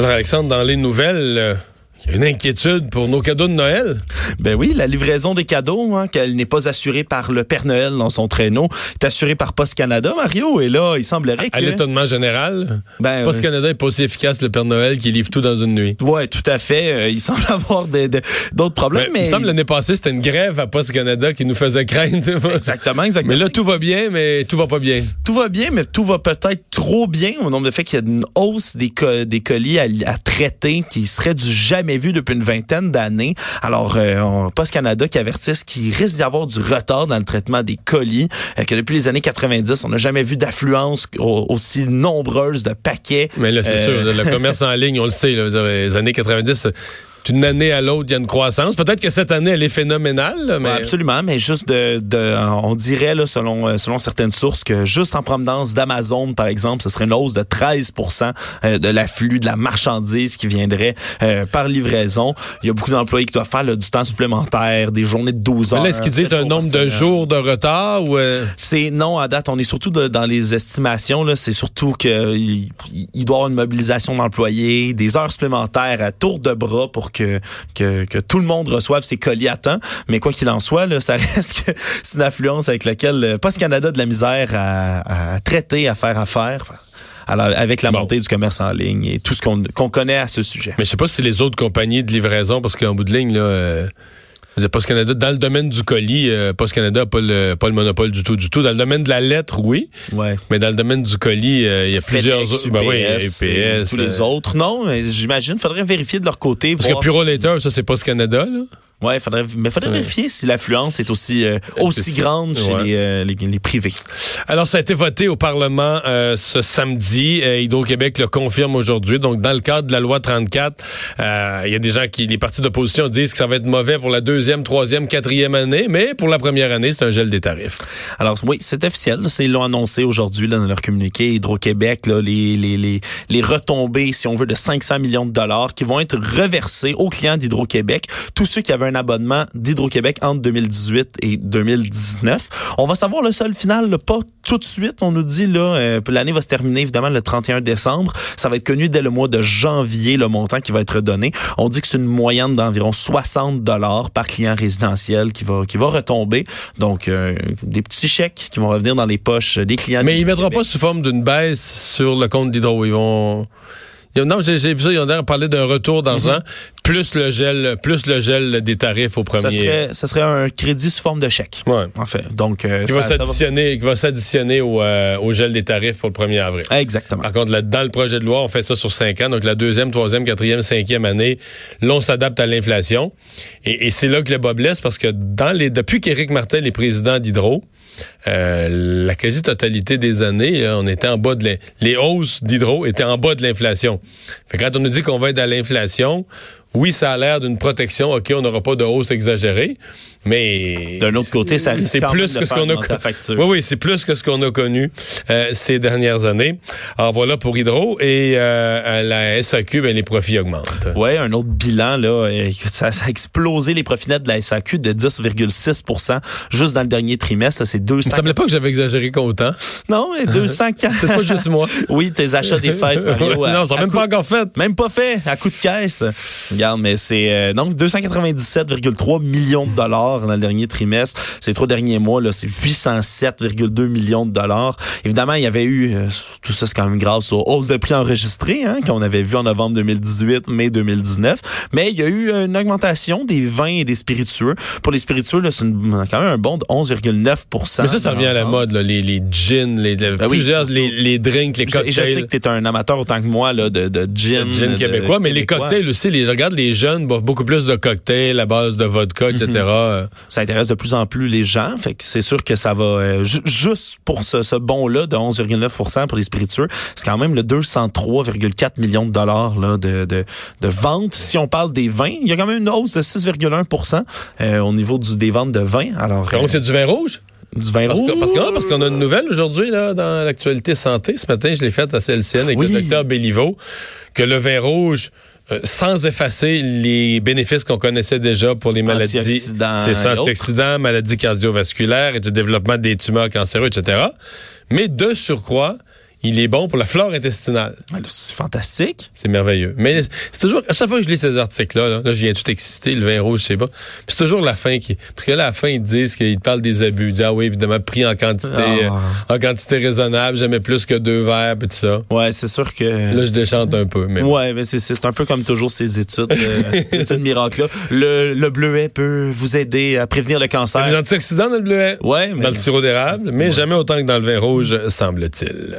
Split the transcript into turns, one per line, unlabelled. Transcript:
Alors, Alexandre, dans les nouvelles, euh, il y a une inquiétude pour nos cadeaux de Noël.
Ben oui, la livraison des cadeaux, hein, qu'elle n'est pas assurée par le Père Noël dans son traîneau, est assurée par Post Canada, Mario. Et là, il semblerait que...
À l'étonnement général,
Ben,
Post
euh,
Canada est pas aussi efficace le Père Noël qui livre tout dans une nuit.
Ouais, tout à fait. Euh, il semble avoir d'autres problèmes,
Ben,
mais...
Il me semble l'année passée, c'était une grève à Post Canada qui nous faisait craindre.
Exactement, exactement.
Mais là, tout va bien, mais tout va pas bien.
tout va bien, mais tout va peut-être trop bien au nombre de fait qu'il y a une hausse des, co- des colis à, à traiter qui serait du jamais vu depuis une vingtaine d'années. Alors, euh, Post Canada qui avertissent qu'il risque d'y avoir du retard dans le traitement des colis, euh, que depuis les années 90, on n'a jamais vu d'affluence au- aussi nombreuse de paquets.
Mais là, c'est
Euh,
sûr, le commerce en ligne, on le sait, là, les années 90, d'une année à l'autre, il y a une croissance. Peut-être que cette année, elle est phénoménale, là, mais
Ouais, absolument, mais juste de, de on dirait là, selon euh, selon certaines sources que juste en provenance d'Amazon par exemple, ce serait une hausse de 13% euh, de l'afflux de la marchandise qui viendrait euh, par livraison. Il y a beaucoup d'employés qui doivent faire là, du temps supplémentaire, des journées de 12 heures.
est-ce qu'ils disent un nombre de jours de retard ou... euh,
C'est non à date. On est surtout de- dans les estimations. Là, c'est surtout que il, il doit y avoir une mobilisation d'employés, des heures supplémentaires à tour de bras pour que que, que tout le monde reçoive ses colis à temps. Mais quoi qu'il en soit, là, ça reste que c'est une affluence avec laquelle euh, Post Canada a de la misère à, à traiter, à faire affaire. Alors, avec la
Bon.
montée du commerce en ligne et tout ce qu'on connaît à ce sujet.
Mais je sais pas si les autres compagnies de livraison, parce qu'en bout de ligne, là, euh, Post Canada, dans le domaine du colis, euh, Post Canada n'a pas le, pas le monopole du tout, du tout. Dans le domaine de la lettre, oui,
Ouais.
mais dans le domaine du colis, euh, il y a plusieurs autres. Ben oui,
UPS, et
UPS,
tous les
euh,
autres. Non, mais j'imagine, faudrait vérifier de leur côté.
Parce que Puro Later, ça, c'est Post Canada, là.
Ouais, faudrait, mais faudrait
Ouais.
vérifier si l'affluence est aussi euh, aussi grande chez
ouais.
les, euh, les, les privés.
Alors, ça a été voté au Parlement euh, ce samedi. Hydro-Québec le confirme aujourd'hui. Donc, dans le cadre de la loi 34, euh, il y a des gens qui, les partis d'opposition disent que ça va être mauvais pour la deuxième, troisième, quatrième année, mais pour la première année, c'est un gel des tarifs.
Alors oui, c'est officiel. C'est ils l'ont annoncé aujourd'hui là, dans leur communiqué. Hydro-Québec, là, les, les, les, les retombées, si on veut, de 500 millions de dollars qui vont être reversés aux clients d'Hydro-Québec, tous ceux qui avaient un abonnement d'Hydro-Québec entre 2018 et 2019. On va savoir le sol final, là, pas tout de suite. On nous dit là, euh, l'année va se terminer évidemment le 31 décembre. Ça va être connu dès le mois de janvier le montant qui va être donné. On dit que c'est une moyenne d'environ 60 dollars par client résidentiel qui va qui va retomber. Donc euh, des petits chèques qui vont revenir dans les poches des clients.
Mais ils mettront pas sous forme d'une baisse sur le compte d'Hydro. Ils vont... Non, j'ai j'ai vu ça, ils ont parlé d'un retour d'argent, plus le gel, plus le gel des tarifs au premier.
Ça serait ça serait un crédit sous forme de chèque.
Ouais.
En fait. Donc euh,
Qui
ça-
va
ça va-
qui va s'additionner au, euh, au gel des tarifs pour le 1er avril.
Exactement.
Par contre, là, dans le projet de loi, on fait ça sur cinq ans. Donc, la deuxième, troisième, quatrième, cinquième année, là, on s'adapte à l'inflation. Et, et c'est là que le bas blesse parce que dans les, depuis qu'Éric Martel est président d'Hydro, la quasi-totalité des années, euh, on était en bas de les hausses d'Hydro étaient en bas de l'inflation. Quand on nous dit qu'on va être à l'inflation, oui, ça a l'air d'une protection. OK, on n'aura pas de hausse exagérée, mais
D'un autre côté, ça risque
c'est plus que ce qu'on a
facture.
Oui, oui, c'est plus que ce qu'on a connu euh, ces dernières années. Alors voilà pour Hydro et euh, la SAQ, ben, les profits augmentent.
Ouais, un autre bilan là, euh, ça, ça a explosé les profits nets de la SAQ de 10,6% juste dans le dernier trimestre. Ça, C'est
Il me
200.
semblait pas que j'avais exagéré qu'autant.
Non, mais 204.
C'est pas juste moi.
oui, tes achats des fêtes, Mario.
non, ça même pas encore fait.
Même pas fait, à coup de caisse. Regarde, mais c'est euh, donc 297,3 millions de dollars dans le dernier trimestre. Ces trois derniers mois, là, c'est 807,2 millions de dollars. Évidemment, il y avait eu, euh, tout ça c'est quand même grâce aux hausses de prix enregistrées, hein, qu'on avait vu en novembre 2018, mai 2019. Mais il y a eu une augmentation des vins et des spiritueux. Pour les spiritueux, là, c'est une- quand même un bond de 11,9%
Mais ça, ça revient à la mode, là, les, les gins, les, les-
Ben
plusieurs, les, les drinks, les
Et je sais
cocktails.
que tu es un amateur autant que moi là, de, de gin.
Le gin
de-
québécois, mais les cocktails aussi, les, je regarde les jeunes boivent beaucoup plus de cocktails à base de vodka, etc. Euh,
ça intéresse de plus en plus les gens. Fait que c'est sûr que ça va euh, ju- juste pour ce, ce bond-là de 11,9% pour les spiritueux, c'est quand même le 203,4 millions de dollars là, de, de, de ventes. Si on parle des vins, il y a quand même une hausse de 6,1% euh, au niveau du, des ventes de vin. Alors,
Donc,
euh,
c'est du vin rouge?
du vin
Parce
rouge.
que- parce qu'on a une nouvelle aujourd'hui là dans l'actualité santé. Ce matin, je l'ai faite à CLCN avec
Oui.
le docteur Béliveau, que le vin rouge, euh, sans effacer les bénéfices qu'on connaissait déjà pour les maladies, c'est ça, antioxydants, maladies cardiovasculaires et du développement des tumeurs cancéreuses, etc. Mais de surcroît, il est bon pour la flore intestinale.
Ah, c'est fantastique.
C'est merveilleux. Mais c'est toujours, à chaque fois que je lis ces articles-là, là, je viens tout exciter, le vin rouge, je sais pas. c'est toujours la fin qui, parce que là, à la fin, ils disent qu'ils parlent des abus. Ils disent, ah oui, évidemment, pris en quantité, ah. euh, en quantité raisonnable, jamais plus que deux verres, pis tout ça.
Ouais, c'est sûr que.
Là, je déchante un peu, mais.
Ouais, mais c'est un peu comme toujours ces études, euh, ces études miracles-là. Le, le bleuet peut vous aider à prévenir le cancer.
Il y a des antioxydants dans le bleuet.
Ouais,
mais. Dans le sirop d'érable, mais jamais autant que dans le vin rouge, semble-t-il.